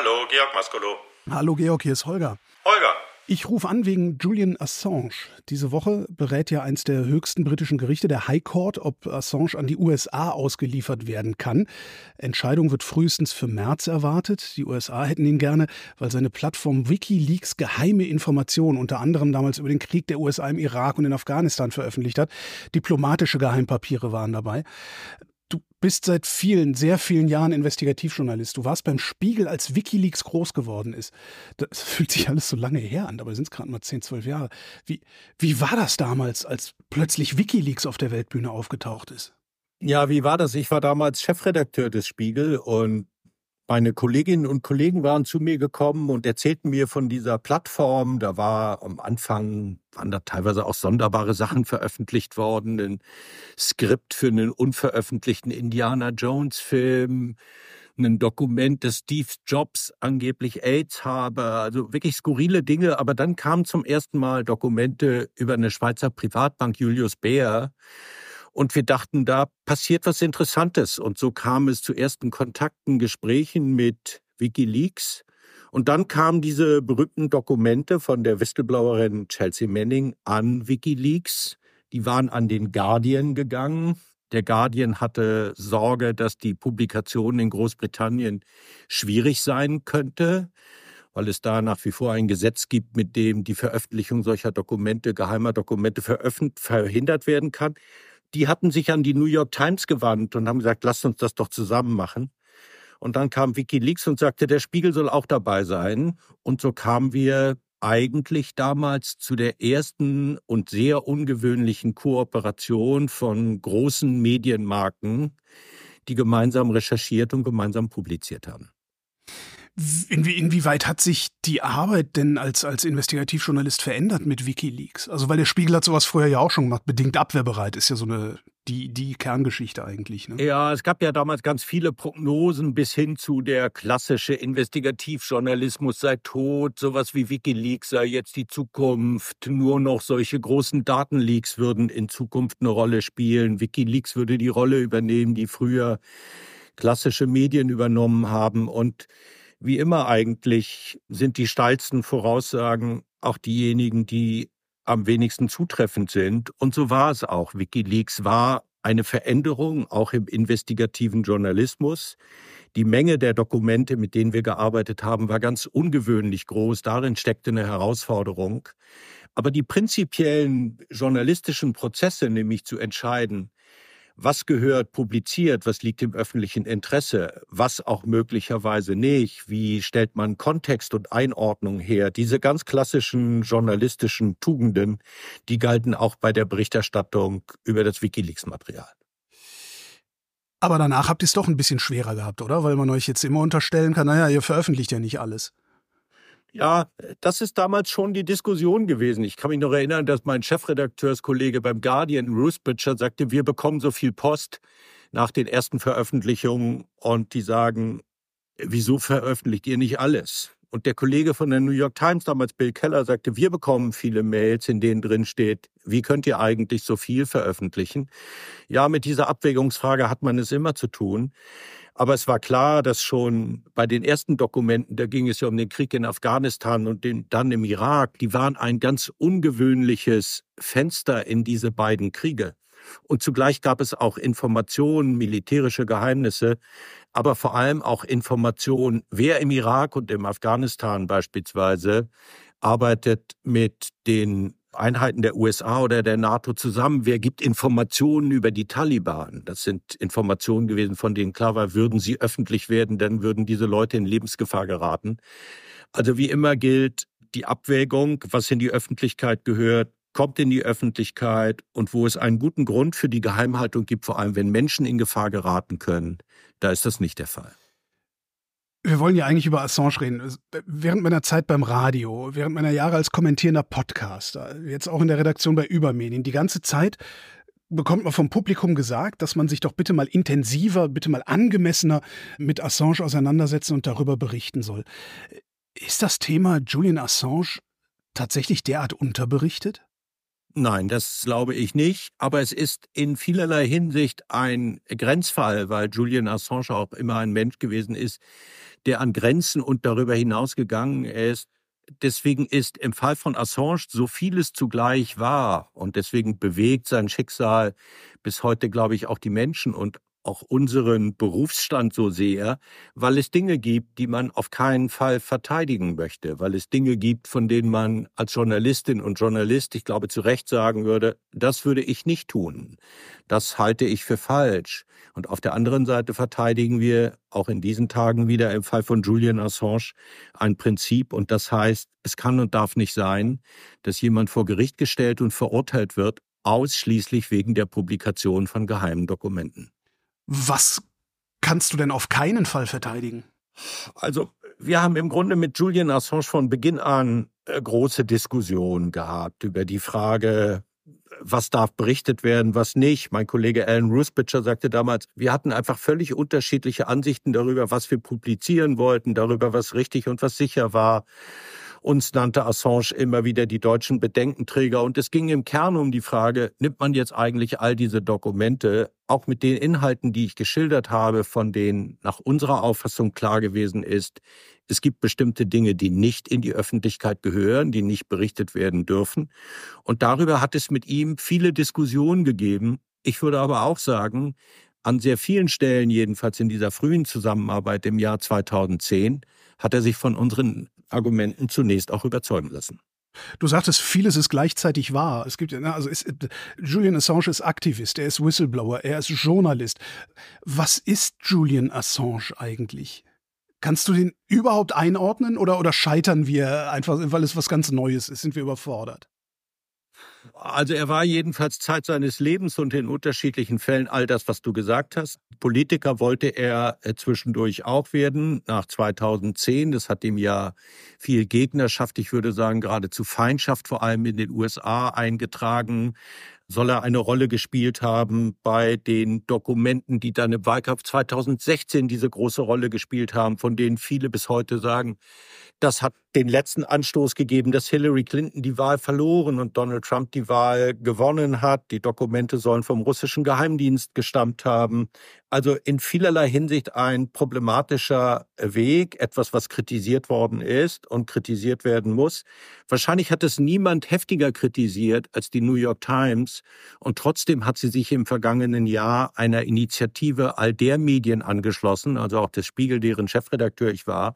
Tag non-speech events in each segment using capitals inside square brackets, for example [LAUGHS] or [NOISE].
Hallo, Georg Maskolo. Hallo Georg, hier ist Holger. Holger. Ich rufe an wegen Julian Assange. Diese Woche berät ja eins der höchsten britischen Gerichte, der High Court, ob Assange an die USA ausgeliefert werden kann. Entscheidung wird frühestens für März erwartet. Die USA hätten ihn gerne, weil seine Plattform Wikileaks geheime Informationen, unter anderem damals über den Krieg der USA im Irak und in Afghanistan veröffentlicht hat. Diplomatische Geheimpapiere waren dabei. Du bist seit vielen, sehr vielen Jahren Investigativjournalist. Du warst beim Spiegel, als Wikileaks groß geworden ist. Das [LAUGHS] fühlt sich alles so lange her an, dabei sind es gerade mal 10, 12 Jahre. Wie, wie war das damals, als plötzlich Wikileaks auf der Weltbühne aufgetaucht ist? Ja, wie war das? Ich war damals Chefredakteur des Spiegel und meine Kolleginnen und Kollegen waren zu mir gekommen und erzählten mir von dieser Plattform. Da war am Anfang, waren da teilweise auch sonderbare Sachen veröffentlicht worden. Ein Skript für einen unveröffentlichten Indiana Jones Film, ein Dokument, dass Steve Jobs angeblich AIDS habe, also wirklich skurrile Dinge. Aber dann kamen zum ersten Mal Dokumente über eine Schweizer Privatbank Julius Baer und wir dachten, da passiert was Interessantes. Und so kam es zu ersten Kontakten, Gesprächen mit Wikileaks. Und dann kamen diese berühmten Dokumente von der Whistleblowerin Chelsea Manning an Wikileaks. Die waren an den Guardian gegangen. Der Guardian hatte Sorge, dass die Publikation in Großbritannien schwierig sein könnte, weil es da nach wie vor ein Gesetz gibt, mit dem die Veröffentlichung solcher Dokumente, geheimer Dokumente verhindert werden kann die hatten sich an die New York Times gewandt und haben gesagt, lasst uns das doch zusammen machen. Und dann kam Wikileaks und sagte, der Spiegel soll auch dabei sein. Und so kamen wir eigentlich damals zu der ersten und sehr ungewöhnlichen Kooperation von großen Medienmarken, die gemeinsam recherchiert und gemeinsam publiziert haben. Inwie, inwieweit hat sich die Arbeit denn als, als Investigativjournalist verändert mit Wikileaks? Also, weil der Spiegel hat sowas vorher ja auch schon gemacht. Bedingt abwehrbereit ist ja so eine, die, die Kerngeschichte eigentlich. Ne? Ja, es gab ja damals ganz viele Prognosen bis hin zu der klassische Investigativjournalismus sei tot, sowas wie Wikileaks sei jetzt die Zukunft, nur noch solche großen Datenleaks würden in Zukunft eine Rolle spielen. Wikileaks würde die Rolle übernehmen, die früher klassische Medien übernommen haben und wie immer eigentlich sind die steilsten Voraussagen auch diejenigen, die am wenigsten zutreffend sind. Und so war es auch. Wikileaks war eine Veränderung auch im investigativen Journalismus. Die Menge der Dokumente, mit denen wir gearbeitet haben, war ganz ungewöhnlich groß. Darin steckte eine Herausforderung. Aber die prinzipiellen journalistischen Prozesse, nämlich zu entscheiden, was gehört publiziert, was liegt im öffentlichen Interesse, was auch möglicherweise nicht, wie stellt man Kontext und Einordnung her. Diese ganz klassischen journalistischen Tugenden, die galten auch bei der Berichterstattung über das Wikileaks-Material. Aber danach habt ihr es doch ein bisschen schwerer gehabt, oder? Weil man euch jetzt immer unterstellen kann, naja, ihr veröffentlicht ja nicht alles. Ja, das ist damals schon die Diskussion gewesen. Ich kann mich noch erinnern, dass mein Chefredakteurskollege beim Guardian, Ruth Butcher, sagte, wir bekommen so viel Post nach den ersten Veröffentlichungen und die sagen, wieso veröffentlicht ihr nicht alles? Und der Kollege von der New York Times, damals Bill Keller, sagte, wir bekommen viele Mails, in denen drin steht, wie könnt ihr eigentlich so viel veröffentlichen? Ja, mit dieser Abwägungsfrage hat man es immer zu tun. Aber es war klar, dass schon bei den ersten Dokumenten, da ging es ja um den Krieg in Afghanistan und den, dann im Irak, die waren ein ganz ungewöhnliches Fenster in diese beiden Kriege. Und zugleich gab es auch Informationen, militärische Geheimnisse, aber vor allem auch Informationen, wer im Irak und im Afghanistan beispielsweise arbeitet mit den Einheiten der USA oder der NATO zusammen. Wer gibt Informationen über die Taliban? Das sind Informationen gewesen, von denen klar war, würden sie öffentlich werden, dann würden diese Leute in Lebensgefahr geraten. Also wie immer gilt die Abwägung, was in die Öffentlichkeit gehört, kommt in die Öffentlichkeit und wo es einen guten Grund für die Geheimhaltung gibt, vor allem wenn Menschen in Gefahr geraten können, da ist das nicht der Fall. Wir wollen ja eigentlich über Assange reden. Während meiner Zeit beim Radio, während meiner Jahre als kommentierender Podcaster, jetzt auch in der Redaktion bei Übermedien, die ganze Zeit bekommt man vom Publikum gesagt, dass man sich doch bitte mal intensiver, bitte mal angemessener mit Assange auseinandersetzen und darüber berichten soll. Ist das Thema Julian Assange tatsächlich derart unterberichtet? Nein, das glaube ich nicht. Aber es ist in vielerlei Hinsicht ein Grenzfall, weil Julian Assange auch immer ein Mensch gewesen ist, der an Grenzen und darüber hinaus gegangen ist. Deswegen ist im Fall von Assange so vieles zugleich wahr und deswegen bewegt sein Schicksal bis heute, glaube ich, auch die Menschen und auch unseren Berufsstand so sehr, weil es Dinge gibt, die man auf keinen Fall verteidigen möchte, weil es Dinge gibt, von denen man als Journalistin und Journalist, ich glaube, zu Recht sagen würde, das würde ich nicht tun. Das halte ich für falsch. Und auf der anderen Seite verteidigen wir auch in diesen Tagen wieder im Fall von Julian Assange ein Prinzip und das heißt, es kann und darf nicht sein, dass jemand vor Gericht gestellt und verurteilt wird, ausschließlich wegen der Publikation von geheimen Dokumenten. Was kannst du denn auf keinen Fall verteidigen? Also, wir haben im Grunde mit Julian Assange von Beginn an äh, große Diskussionen gehabt über die Frage, was darf berichtet werden, was nicht. Mein Kollege Alan Rusbitcher sagte damals, wir hatten einfach völlig unterschiedliche Ansichten darüber, was wir publizieren wollten, darüber, was richtig und was sicher war. Uns nannte Assange immer wieder die deutschen Bedenkenträger. Und es ging im Kern um die Frage, nimmt man jetzt eigentlich all diese Dokumente, auch mit den Inhalten, die ich geschildert habe, von denen nach unserer Auffassung klar gewesen ist, es gibt bestimmte Dinge, die nicht in die Öffentlichkeit gehören, die nicht berichtet werden dürfen. Und darüber hat es mit ihm viele Diskussionen gegeben. Ich würde aber auch sagen, an sehr vielen Stellen, jedenfalls in dieser frühen Zusammenarbeit im Jahr 2010, hat er sich von unseren Argumenten zunächst auch überzeugen lassen. Du sagtest, vieles ist gleichzeitig wahr. Es gibt, also ist, Julian Assange ist Aktivist, er ist Whistleblower, er ist Journalist. Was ist Julian Assange eigentlich? Kannst du den überhaupt einordnen oder, oder scheitern wir einfach, weil es was ganz Neues ist? Sind wir überfordert? Also er war jedenfalls Zeit seines Lebens und in unterschiedlichen Fällen all das, was du gesagt hast. Politiker wollte er äh, zwischendurch auch werden, nach 2010. Das hat ihm ja viel Gegnerschaft, ich würde sagen geradezu Feindschaft, vor allem in den USA eingetragen soll er eine Rolle gespielt haben bei den Dokumenten, die dann im Wahlkampf 2016 diese große Rolle gespielt haben, von denen viele bis heute sagen, das hat den letzten Anstoß gegeben, dass Hillary Clinton die Wahl verloren und Donald Trump die Wahl gewonnen hat. Die Dokumente sollen vom russischen Geheimdienst gestammt haben. Also in vielerlei Hinsicht ein problematischer Weg, etwas, was kritisiert worden ist und kritisiert werden muss. Wahrscheinlich hat es niemand heftiger kritisiert als die New York Times und trotzdem hat sie sich im vergangenen Jahr einer Initiative all der Medien angeschlossen, also auch des Spiegel, deren Chefredakteur ich war,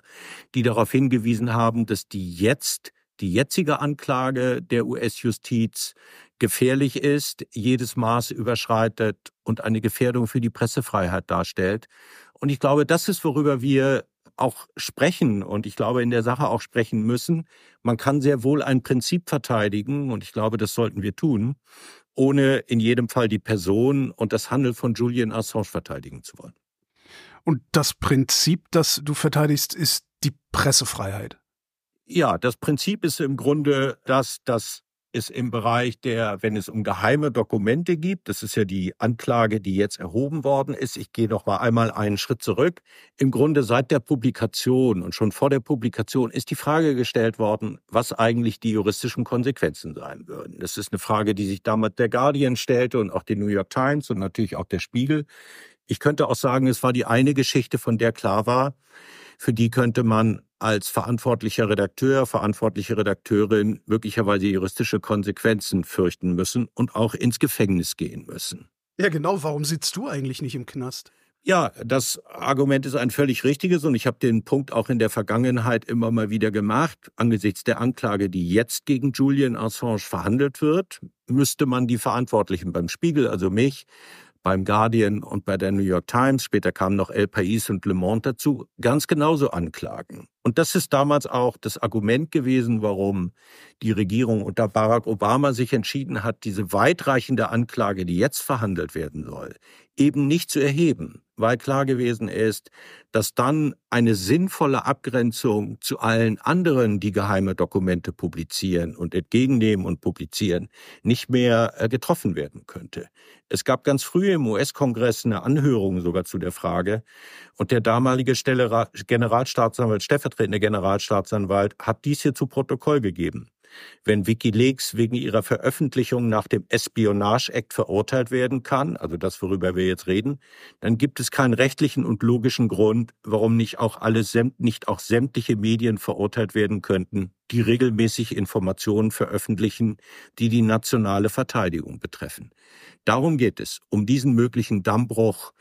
die darauf hingewiesen haben, dass die jetzt die jetzige Anklage der US-Justiz gefährlich ist, jedes Maß überschreitet und eine Gefährdung für die Pressefreiheit darstellt. Und ich glaube, das ist, worüber wir auch sprechen und ich glaube in der Sache auch sprechen müssen. Man kann sehr wohl ein Prinzip verteidigen und ich glaube, das sollten wir tun, ohne in jedem Fall die Person und das Handeln von Julian Assange verteidigen zu wollen. Und das Prinzip, das du verteidigst, ist die Pressefreiheit. Ja, das Prinzip ist im Grunde, dass das ist im Bereich der, wenn es um geheime Dokumente gibt, das ist ja die Anklage, die jetzt erhoben worden ist. Ich gehe noch mal einmal einen Schritt zurück. Im Grunde seit der Publikation und schon vor der Publikation ist die Frage gestellt worden, was eigentlich die juristischen Konsequenzen sein würden. Das ist eine Frage, die sich damals der Guardian stellte und auch die New York Times und natürlich auch der Spiegel. Ich könnte auch sagen, es war die eine Geschichte, von der klar war, für die könnte man als verantwortlicher Redakteur, verantwortliche Redakteurin möglicherweise juristische Konsequenzen fürchten müssen und auch ins Gefängnis gehen müssen. Ja, genau. Warum sitzt du eigentlich nicht im Knast? Ja, das Argument ist ein völlig richtiges und ich habe den Punkt auch in der Vergangenheit immer mal wieder gemacht. Angesichts der Anklage, die jetzt gegen Julian Assange verhandelt wird, müsste man die Verantwortlichen beim Spiegel, also mich, beim Guardian und bei der New York Times, später kamen noch El País und Le Monde dazu, ganz genauso anklagen. Und das ist damals auch das Argument gewesen, warum die Regierung unter Barack Obama sich entschieden hat, diese weitreichende Anklage, die jetzt verhandelt werden soll, eben nicht zu erheben, weil klar gewesen ist, dass dann eine sinnvolle Abgrenzung zu allen anderen, die geheime Dokumente publizieren und entgegennehmen und publizieren, nicht mehr äh, getroffen werden könnte. Es gab ganz früh im US-Kongress eine Anhörung sogar zu der Frage und der damalige Generalstaatsanwalt, stellvertretende Generalstaatsanwalt hat dies hier zu Protokoll gegeben. Wenn Wikileaks wegen ihrer Veröffentlichung nach dem Espionage Act verurteilt werden kann, also das, worüber wir jetzt reden, dann gibt es keinen rechtlichen und logischen Grund, warum nicht auch alle, nicht auch sämtliche Medien verurteilt werden könnten, die regelmäßig Informationen veröffentlichen, die die nationale Verteidigung betreffen. Darum geht es. Um diesen möglichen Dammbruch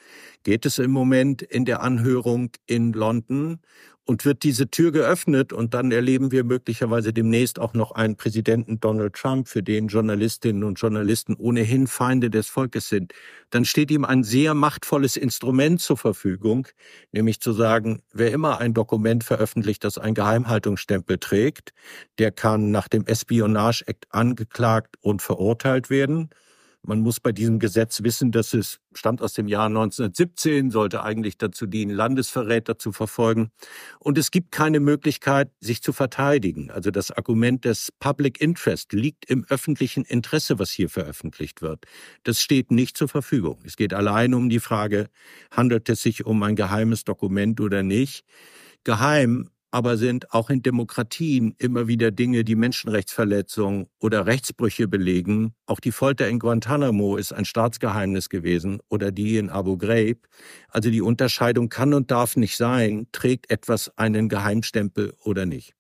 geht es im Moment in der Anhörung in London und wird diese Tür geöffnet und dann erleben wir möglicherweise demnächst auch noch einen Präsidenten Donald Trump, für den Journalistinnen und Journalisten ohnehin Feinde des Volkes sind, dann steht ihm ein sehr machtvolles Instrument zur Verfügung, nämlich zu sagen, wer immer ein Dokument veröffentlicht, das einen Geheimhaltungsstempel trägt, der kann nach dem Espionage Act angeklagt und verurteilt werden. Man muss bei diesem Gesetz wissen, dass es stammt aus dem Jahr 1917, sollte eigentlich dazu dienen, Landesverräter zu verfolgen. Und es gibt keine Möglichkeit, sich zu verteidigen. Also das Argument des Public Interest liegt im öffentlichen Interesse, was hier veröffentlicht wird. Das steht nicht zur Verfügung. Es geht allein um die Frage, handelt es sich um ein geheimes Dokument oder nicht. Geheim aber sind auch in Demokratien immer wieder Dinge, die Menschenrechtsverletzungen oder Rechtsbrüche belegen. Auch die Folter in Guantanamo ist ein Staatsgeheimnis gewesen oder die in Abu Ghraib. Also die Unterscheidung kann und darf nicht sein, trägt etwas einen Geheimstempel oder nicht.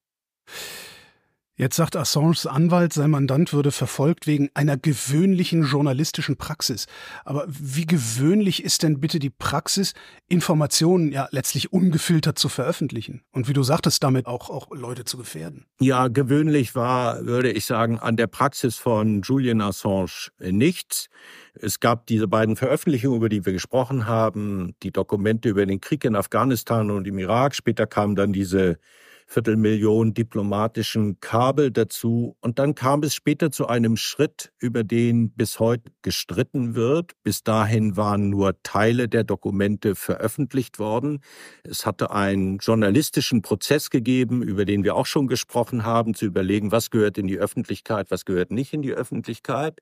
Jetzt sagt Assanges Anwalt, sein Mandant würde verfolgt wegen einer gewöhnlichen journalistischen Praxis. Aber wie gewöhnlich ist denn bitte die Praxis, Informationen ja letztlich ungefiltert zu veröffentlichen? Und wie du sagtest, damit auch, auch Leute zu gefährden? Ja, gewöhnlich war, würde ich sagen, an der Praxis von Julian Assange nichts. Es gab diese beiden Veröffentlichungen, über die wir gesprochen haben, die Dokumente über den Krieg in Afghanistan und im Irak. Später kam dann diese Viertelmillion diplomatischen Kabel dazu. Und dann kam es später zu einem Schritt, über den bis heute gestritten wird. Bis dahin waren nur Teile der Dokumente veröffentlicht worden. Es hatte einen journalistischen Prozess gegeben, über den wir auch schon gesprochen haben, zu überlegen, was gehört in die Öffentlichkeit, was gehört nicht in die Öffentlichkeit.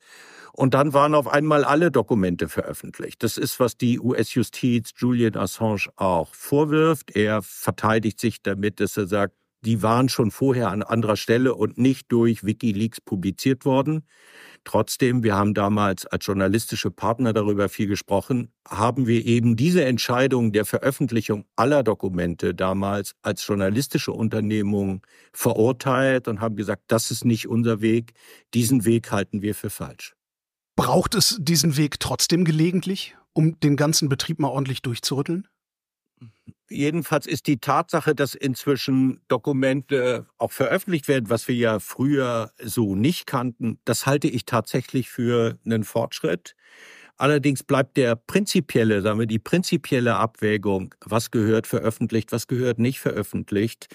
Und dann waren auf einmal alle Dokumente veröffentlicht. Das ist, was die US-Justiz Julian Assange auch vorwirft. Er verteidigt sich damit, dass er sagt, die waren schon vorher an anderer Stelle und nicht durch Wikileaks publiziert worden. Trotzdem, wir haben damals als journalistische Partner darüber viel gesprochen, haben wir eben diese Entscheidung der Veröffentlichung aller Dokumente damals als journalistische Unternehmung verurteilt und haben gesagt, das ist nicht unser Weg, diesen Weg halten wir für falsch. Braucht es diesen Weg trotzdem gelegentlich, um den ganzen Betrieb mal ordentlich durchzurütteln? Jedenfalls ist die Tatsache, dass inzwischen Dokumente auch veröffentlicht werden, was wir ja früher so nicht kannten, das halte ich tatsächlich für einen Fortschritt. Allerdings bleibt der prinzipielle, sagen wir, die prinzipielle Abwägung, was gehört veröffentlicht, was gehört nicht veröffentlicht,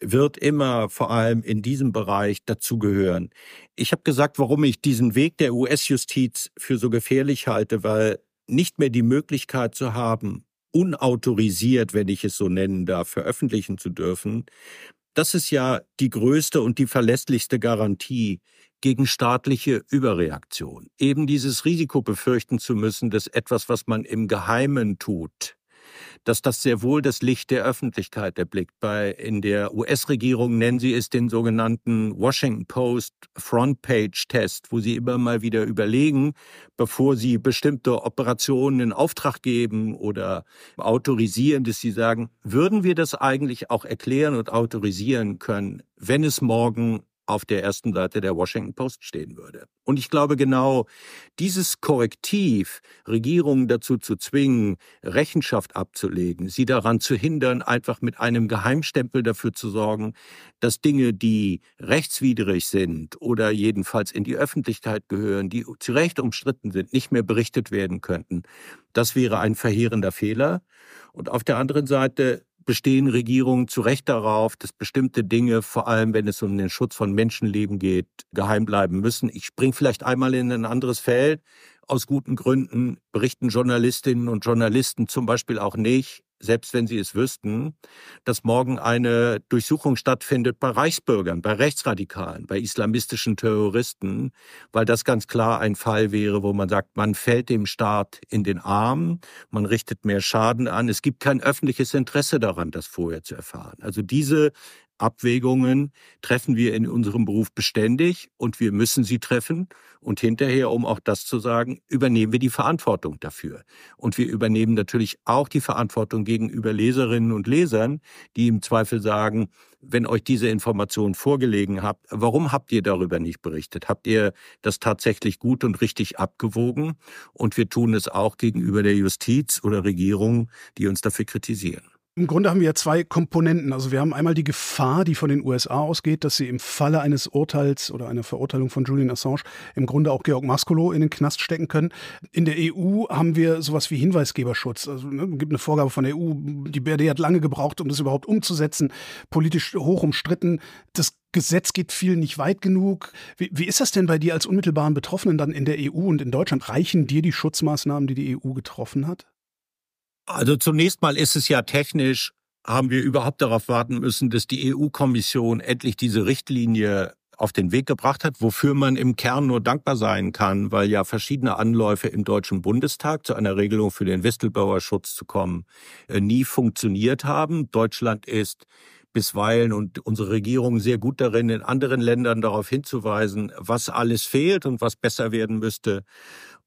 wird immer vor allem in diesem Bereich dazugehören. Ich habe gesagt, warum ich diesen Weg der US-Justiz für so gefährlich halte, weil nicht mehr die Möglichkeit zu haben, unautorisiert, wenn ich es so nennen darf, veröffentlichen zu dürfen, das ist ja die größte und die verlässlichste Garantie gegen staatliche Überreaktion. Eben dieses Risiko befürchten zu müssen, dass etwas, was man im Geheimen tut, dass das sehr wohl das Licht der Öffentlichkeit erblickt. Bei, in der US-Regierung nennen sie es den sogenannten Washington Post Frontpage Test, wo sie immer mal wieder überlegen, bevor sie bestimmte Operationen in Auftrag geben oder autorisieren, dass sie sagen, würden wir das eigentlich auch erklären und autorisieren können, wenn es morgen auf der ersten Seite der Washington Post stehen würde. Und ich glaube genau dieses Korrektiv, Regierungen dazu zu zwingen, Rechenschaft abzulegen, sie daran zu hindern, einfach mit einem Geheimstempel dafür zu sorgen, dass Dinge, die rechtswidrig sind oder jedenfalls in die Öffentlichkeit gehören, die zu Recht umstritten sind, nicht mehr berichtet werden könnten. Das wäre ein verheerender Fehler. Und auf der anderen Seite bestehen Regierungen zu Recht darauf, dass bestimmte Dinge, vor allem wenn es um den Schutz von Menschenleben geht, geheim bleiben müssen. Ich springe vielleicht einmal in ein anderes Feld. Aus guten Gründen berichten Journalistinnen und Journalisten zum Beispiel auch nicht selbst wenn sie es wüssten, dass morgen eine Durchsuchung stattfindet bei Reichsbürgern, bei Rechtsradikalen, bei islamistischen Terroristen, weil das ganz klar ein Fall wäre, wo man sagt, man fällt dem Staat in den Arm, man richtet mehr Schaden an. Es gibt kein öffentliches Interesse daran, das vorher zu erfahren. Also diese Abwägungen treffen wir in unserem Beruf beständig und wir müssen sie treffen. Und hinterher, um auch das zu sagen, übernehmen wir die Verantwortung dafür. Und wir übernehmen natürlich auch die Verantwortung gegenüber Leserinnen und Lesern, die im Zweifel sagen, wenn euch diese Information vorgelegen habt, warum habt ihr darüber nicht berichtet? Habt ihr das tatsächlich gut und richtig abgewogen? Und wir tun es auch gegenüber der Justiz oder Regierung, die uns dafür kritisieren. Im Grunde haben wir ja zwei Komponenten. Also wir haben einmal die Gefahr, die von den USA ausgeht, dass sie im Falle eines Urteils oder einer Verurteilung von Julian Assange im Grunde auch Georg Maskolo in den Knast stecken können. In der EU haben wir sowas wie Hinweisgeberschutz. Also ne, gibt eine Vorgabe von der EU. Die BRD hat lange gebraucht, um das überhaupt umzusetzen. Politisch hoch umstritten. Das Gesetz geht viel nicht weit genug. Wie, wie ist das denn bei dir als unmittelbaren Betroffenen dann in der EU und in Deutschland? Reichen dir die Schutzmaßnahmen, die die EU getroffen hat? Also zunächst mal ist es ja technisch, haben wir überhaupt darauf warten müssen, dass die EU-Kommission endlich diese Richtlinie auf den Weg gebracht hat, wofür man im Kern nur dankbar sein kann, weil ja verschiedene Anläufe im Deutschen Bundestag zu einer Regelung für den Whistleblower-Schutz zu kommen äh, nie funktioniert haben. Deutschland ist bisweilen und unsere Regierung sehr gut darin, in anderen Ländern darauf hinzuweisen, was alles fehlt und was besser werden müsste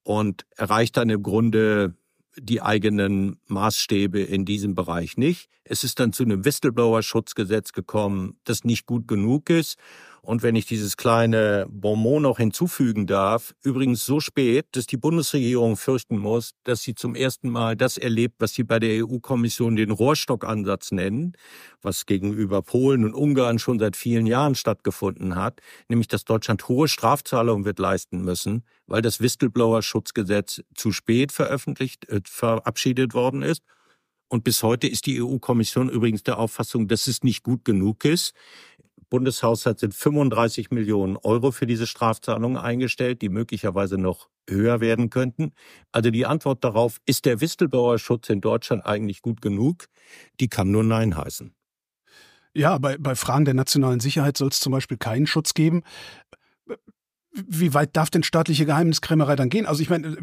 und erreicht dann im Grunde die eigenen Maßstäbe in diesem Bereich nicht. Es ist dann zu einem Whistleblower-Schutzgesetz gekommen, das nicht gut genug ist und wenn ich dieses kleine Bonbon noch hinzufügen darf, übrigens so spät, dass die Bundesregierung fürchten muss, dass sie zum ersten Mal das erlebt, was sie bei der EU-Kommission den Rohrstockansatz nennen, was gegenüber Polen und Ungarn schon seit vielen Jahren stattgefunden hat, nämlich dass Deutschland hohe Strafzahlungen wird leisten müssen, weil das Whistleblower-Schutzgesetz zu spät veröffentlicht, äh, verabschiedet worden ist. Und bis heute ist die EU-Kommission übrigens der Auffassung, dass es nicht gut genug ist. Bundeshaushalt sind 35 Millionen Euro für diese Strafzahlungen eingestellt, die möglicherweise noch höher werden könnten. Also die Antwort darauf, ist der Whistleblower-Schutz in Deutschland eigentlich gut genug? Die kann nur Nein heißen. Ja, bei, bei Fragen der nationalen Sicherheit soll es zum Beispiel keinen Schutz geben. Wie weit darf denn staatliche Geheimniskrämerei dann gehen? Also ich meine,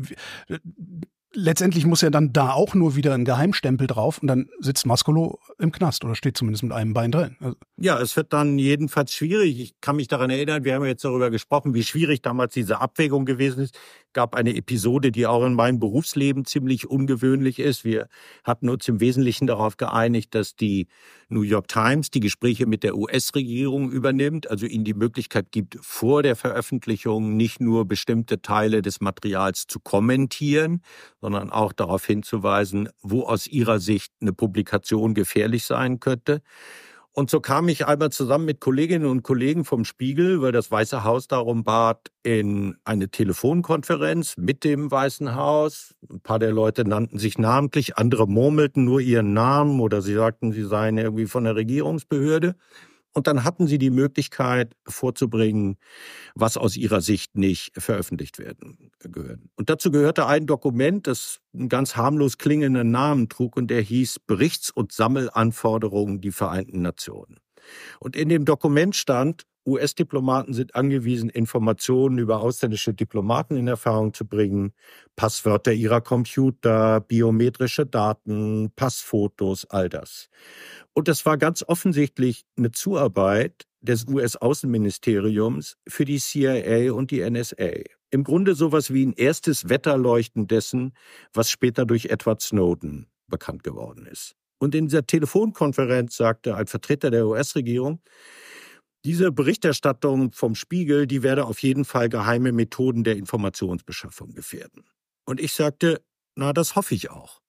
letztendlich muss ja dann da auch nur wieder ein Geheimstempel drauf und dann sitzt Maskolo im Knast oder steht zumindest mit einem Bein drin. Also ja, es wird dann jedenfalls schwierig. Ich kann mich daran erinnern, wir haben jetzt darüber gesprochen, wie schwierig damals diese Abwägung gewesen ist gab eine Episode, die auch in meinem Berufsleben ziemlich ungewöhnlich ist. Wir hatten uns im Wesentlichen darauf geeinigt, dass die New York Times die Gespräche mit der US-Regierung übernimmt, also ihnen die Möglichkeit gibt, vor der Veröffentlichung nicht nur bestimmte Teile des Materials zu kommentieren, sondern auch darauf hinzuweisen, wo aus ihrer Sicht eine Publikation gefährlich sein könnte. Und so kam ich einmal zusammen mit Kolleginnen und Kollegen vom Spiegel, weil das Weiße Haus darum bat, in eine Telefonkonferenz mit dem Weißen Haus. Ein paar der Leute nannten sich namentlich, andere murmelten nur ihren Namen oder sie sagten, sie seien irgendwie von der Regierungsbehörde. Und dann hatten sie die Möglichkeit vorzubringen, was aus ihrer Sicht nicht veröffentlicht werden gehört. Und dazu gehörte ein Dokument, das einen ganz harmlos klingenden Namen trug und der hieß Berichts- und Sammelanforderungen die Vereinten Nationen. Und in dem Dokument stand, US-Diplomaten sind angewiesen, Informationen über ausländische Diplomaten in Erfahrung zu bringen, Passwörter ihrer Computer, biometrische Daten, Passfotos, all das. Und das war ganz offensichtlich eine Zuarbeit des US-Außenministeriums für die CIA und die NSA. Im Grunde sowas wie ein erstes Wetterleuchten dessen, was später durch Edward Snowden bekannt geworden ist. Und in dieser Telefonkonferenz sagte ein Vertreter der US-Regierung, diese Berichterstattung vom Spiegel, die werde auf jeden Fall geheime Methoden der Informationsbeschaffung gefährden. Und ich sagte, na, das hoffe ich auch.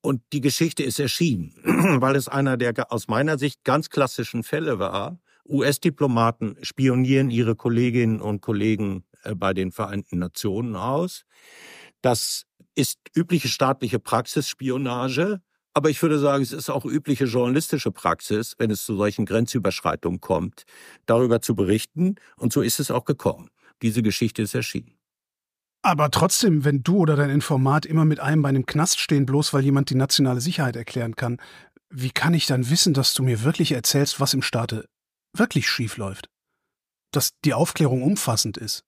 Und die Geschichte ist erschienen, [CLEARS THROAT] weil es einer der aus meiner Sicht ganz klassischen Fälle war. US-Diplomaten spionieren ihre Kolleginnen und Kollegen äh, bei den Vereinten Nationen aus. Das ist übliche staatliche Praxisspionage. Aber ich würde sagen, es ist auch übliche journalistische Praxis, wenn es zu solchen Grenzüberschreitungen kommt, darüber zu berichten. Und so ist es auch gekommen. Diese Geschichte ist erschienen. Aber trotzdem, wenn du oder dein Informat immer mit einem bei einem Knast stehen, bloß weil jemand die nationale Sicherheit erklären kann, wie kann ich dann wissen, dass du mir wirklich erzählst, was im Staate wirklich schief läuft? Dass die Aufklärung umfassend ist?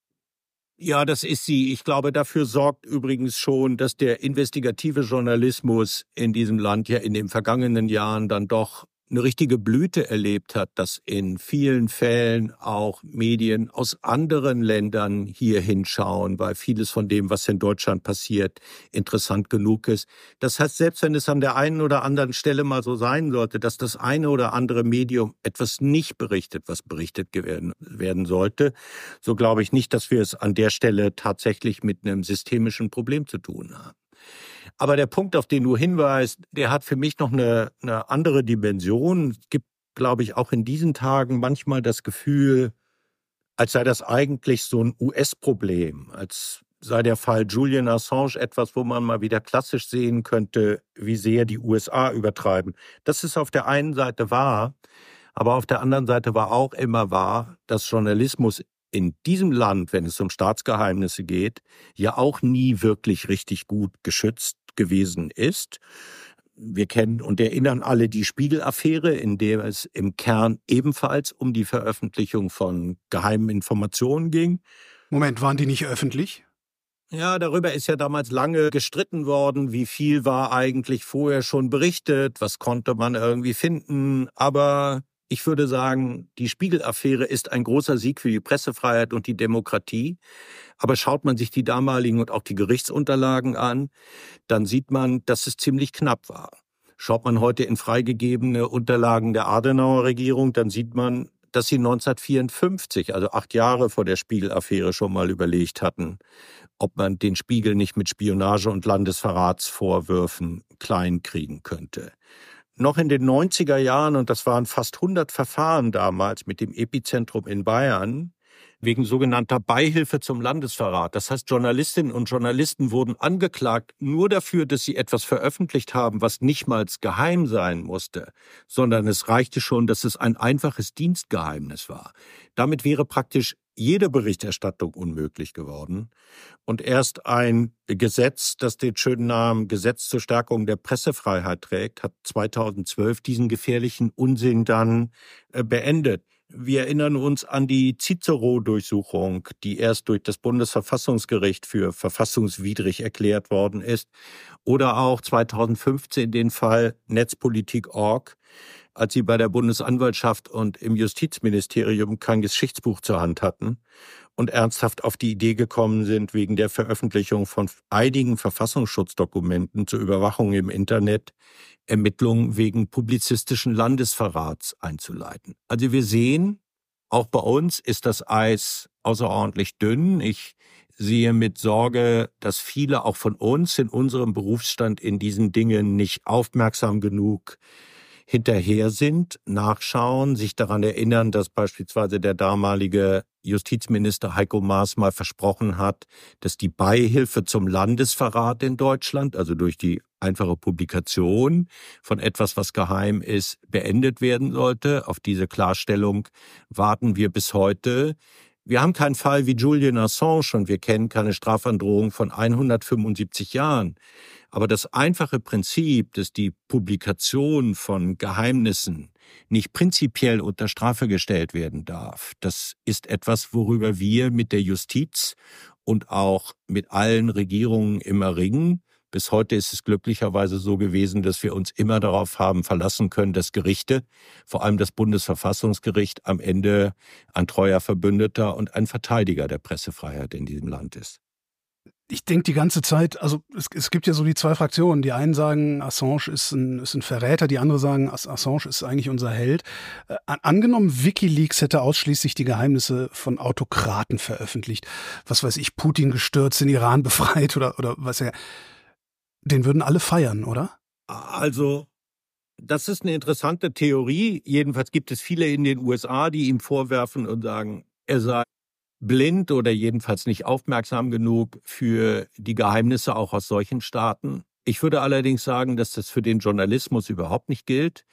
Ja, das ist sie. Ich glaube, dafür sorgt übrigens schon, dass der investigative Journalismus in diesem Land ja in den vergangenen Jahren dann doch eine richtige Blüte erlebt hat, dass in vielen Fällen auch Medien aus anderen Ländern hier hinschauen, weil vieles von dem, was in Deutschland passiert, interessant genug ist. Das heißt, selbst wenn es an der einen oder anderen Stelle mal so sein sollte, dass das eine oder andere Medium etwas nicht berichtet, was berichtet werden, sollte, so glaube ich nicht, dass wir es an der Stelle tatsächlich mit einem systemischen Problem zu tun haben. Aber der Punkt, auf den du hinweist, der hat für mich noch eine, eine andere Dimension. Es gibt, glaube ich, auch in diesen Tagen manchmal das Gefühl, als sei das eigentlich so ein US-Problem, als sei der Fall Julian Assange etwas, wo man mal wieder klassisch sehen könnte, wie sehr die USA übertreiben. Das ist auf der einen Seite wahr, aber auf der anderen Seite war auch immer wahr, dass Journalismus in diesem Land, wenn es um Staatsgeheimnisse geht, ja auch nie wirklich richtig gut geschützt gewesen ist. Wir kennen und erinnern alle die Spiegel-Affäre, in der es im Kern ebenfalls um die Veröffentlichung von geheimen Informationen ging. Moment, waren die nicht öffentlich? Ja, darüber ist ja damals lange gestritten worden, wie viel war eigentlich vorher schon berichtet, was konnte man irgendwie finden, aber ich würde sagen, die Spiegel-Affäre ist ein großer Sieg für die Pressefreiheit und die Demokratie. Aber schaut man sich die damaligen und auch die Gerichtsunterlagen an, dann sieht man, dass es ziemlich knapp war. Schaut man heute in freigegebene Unterlagen der Adenauer Regierung, dann sieht man, dass sie 1954, also acht Jahre vor der Spiegel-Affäre, schon mal überlegt hatten, ob man den Spiegel nicht mit Spionage und Landesverratsvorwürfen klein kriegen könnte noch in den 90er Jahren, und das waren fast 100 Verfahren damals mit dem Epizentrum in Bayern, wegen sogenannter Beihilfe zum Landesverrat. Das heißt, Journalistinnen und Journalisten wurden angeklagt nur dafür, dass sie etwas veröffentlicht haben, was nicht mal geheim sein musste, sondern es reichte schon, dass es ein einfaches Dienstgeheimnis war. Damit wäre praktisch jede Berichterstattung unmöglich geworden. Und erst ein Gesetz, das den schönen Namen Gesetz zur Stärkung der Pressefreiheit trägt, hat 2012 diesen gefährlichen Unsinn dann äh, beendet. Wir erinnern uns an die Cicero-Durchsuchung, die erst durch das Bundesverfassungsgericht für verfassungswidrig erklärt worden ist. Oder auch 2015 den Fall Netzpolitik.org, als sie bei der Bundesanwaltschaft und im Justizministerium kein Geschichtsbuch zur Hand hatten und ernsthaft auf die Idee gekommen sind, wegen der Veröffentlichung von einigen Verfassungsschutzdokumenten zur Überwachung im Internet Ermittlungen wegen publizistischen Landesverrats einzuleiten. Also wir sehen, auch bei uns ist das Eis außerordentlich dünn. Ich sehe mit Sorge, dass viele auch von uns in unserem Berufsstand in diesen Dingen nicht aufmerksam genug hinterher sind, nachschauen, sich daran erinnern, dass beispielsweise der damalige Justizminister Heiko Maas mal versprochen hat, dass die Beihilfe zum Landesverrat in Deutschland, also durch die einfache Publikation von etwas, was geheim ist, beendet werden sollte. Auf diese Klarstellung warten wir bis heute. Wir haben keinen Fall wie Julian Assange und wir kennen keine Strafandrohung von 175 Jahren. Aber das einfache Prinzip, dass die Publikation von Geheimnissen nicht prinzipiell unter Strafe gestellt werden darf, das ist etwas, worüber wir mit der Justiz und auch mit allen Regierungen immer ringen. Bis heute ist es glücklicherweise so gewesen, dass wir uns immer darauf haben verlassen können, dass Gerichte, vor allem das Bundesverfassungsgericht, am Ende ein treuer Verbündeter und ein Verteidiger der Pressefreiheit in diesem Land ist ich denke die ganze Zeit, also es, es, gibt ja so die zwei Fraktionen. Die einen sagen, Assange ist ein, ist ein Verräter, die andere sagen, Assange ist eigentlich unser Held. Äh, angenommen, Wikileaks hätte ausschließlich die Geheimnisse von Autokraten veröffentlicht, was weiß ich, Putin gestürzt, den Iran [LAUGHS] befreit oder, oder was er. Den würden alle feiern, oder? Also, das ist eine interessante Theorie. Jedenfalls gibt es viele in den USA, die ihm vorwerfen und sagen, er sei blind oder jedenfalls nicht aufmerksam genug für die Geheimnisse auch aus solchen Staaten. Ich würde allerdings sagen, dass das für den Journalismus überhaupt nicht gilt.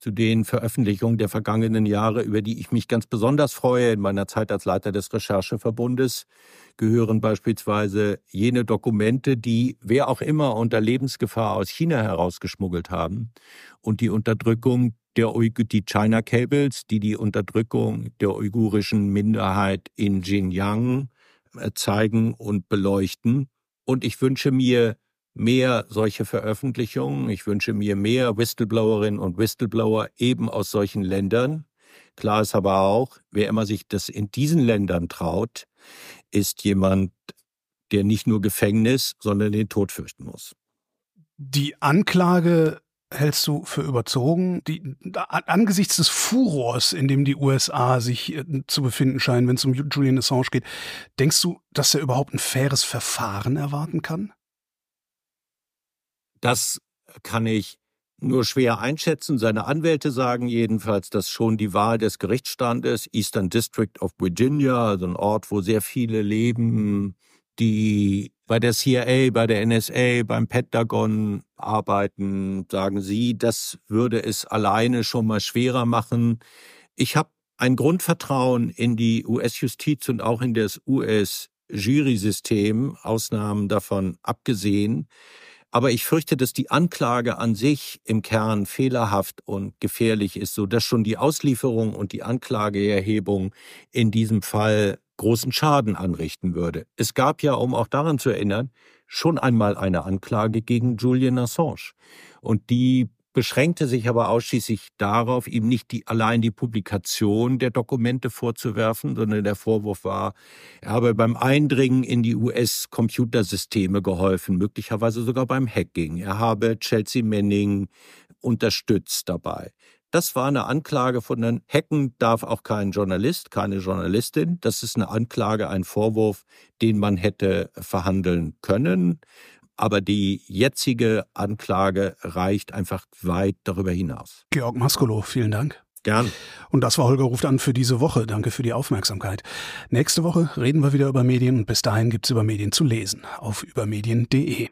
Zu den Veröffentlichungen der vergangenen Jahre, über die ich mich ganz besonders freue in meiner Zeit als Leiter des Rechercheverbundes, gehören beispielsweise jene Dokumente, die wer auch immer unter Lebensgefahr aus China herausgeschmuggelt haben und die Unterdrückung der die China Cables, die die Unterdrückung der uigurischen Minderheit in Xinjiang äh, zeigen und beleuchten. Und ich wünsche mir mehr solche Veröffentlichungen. Ich wünsche mir mehr Whistleblowerinnen und Whistleblower eben aus solchen Ländern. Klar ist aber auch, wer immer sich das in diesen Ländern traut, ist jemand, der nicht nur Gefängnis, sondern den Tod fürchten muss. Die Anklage hältst du für überzogen? Die, angesichts des Furors, in dem die USA sich äh, zu befinden scheinen, wenn es um Julian Assange geht, denkst du, dass er überhaupt ein faires Verfahren erwarten kann? Das kann ich nur schwer einschätzen. Seine Anwälte sagen jedenfalls, dass schon die Wahl des Gerichtsstandes, Eastern District of Virginia, also ein Ort, wo sehr viele leben, die bei der CIA, bei der NSA, beim Pentagon arbeiten, sagen Sie, das würde es alleine schon mal schwerer machen. Ich habe ein Grundvertrauen in die US-Justiz und auch in das US-Jury-System, Ausnahmen davon abgesehen. Aber ich fürchte, dass die Anklage an sich im Kern fehlerhaft und gefährlich ist, so dass schon die Auslieferung und die Anklageerhebung in diesem Fall großen Schaden anrichten würde. Es gab ja, um auch daran zu erinnern, schon einmal eine Anklage gegen Julian Assange. Und die beschränkte sich aber ausschließlich darauf, ihm nicht die, allein die Publikation der Dokumente vorzuwerfen, sondern der Vorwurf war, er habe beim Eindringen in die US-Computersysteme geholfen, möglicherweise sogar beim Hacking. Er habe Chelsea Manning unterstützt dabei. Das war eine Anklage von den Hacken darf auch kein Journalist, keine Journalistin. Das ist eine Anklage, ein Vorwurf, den man hätte verhandeln können. Aber die jetzige Anklage reicht einfach weit darüber hinaus. Georg Maskolo, vielen Dank. Gern. Und das war Holger ruft an für diese Woche. Danke für die Aufmerksamkeit. Nächste Woche reden wir wieder über Medien und bis dahin gibt's über Medien zu lesen auf übermedien.de.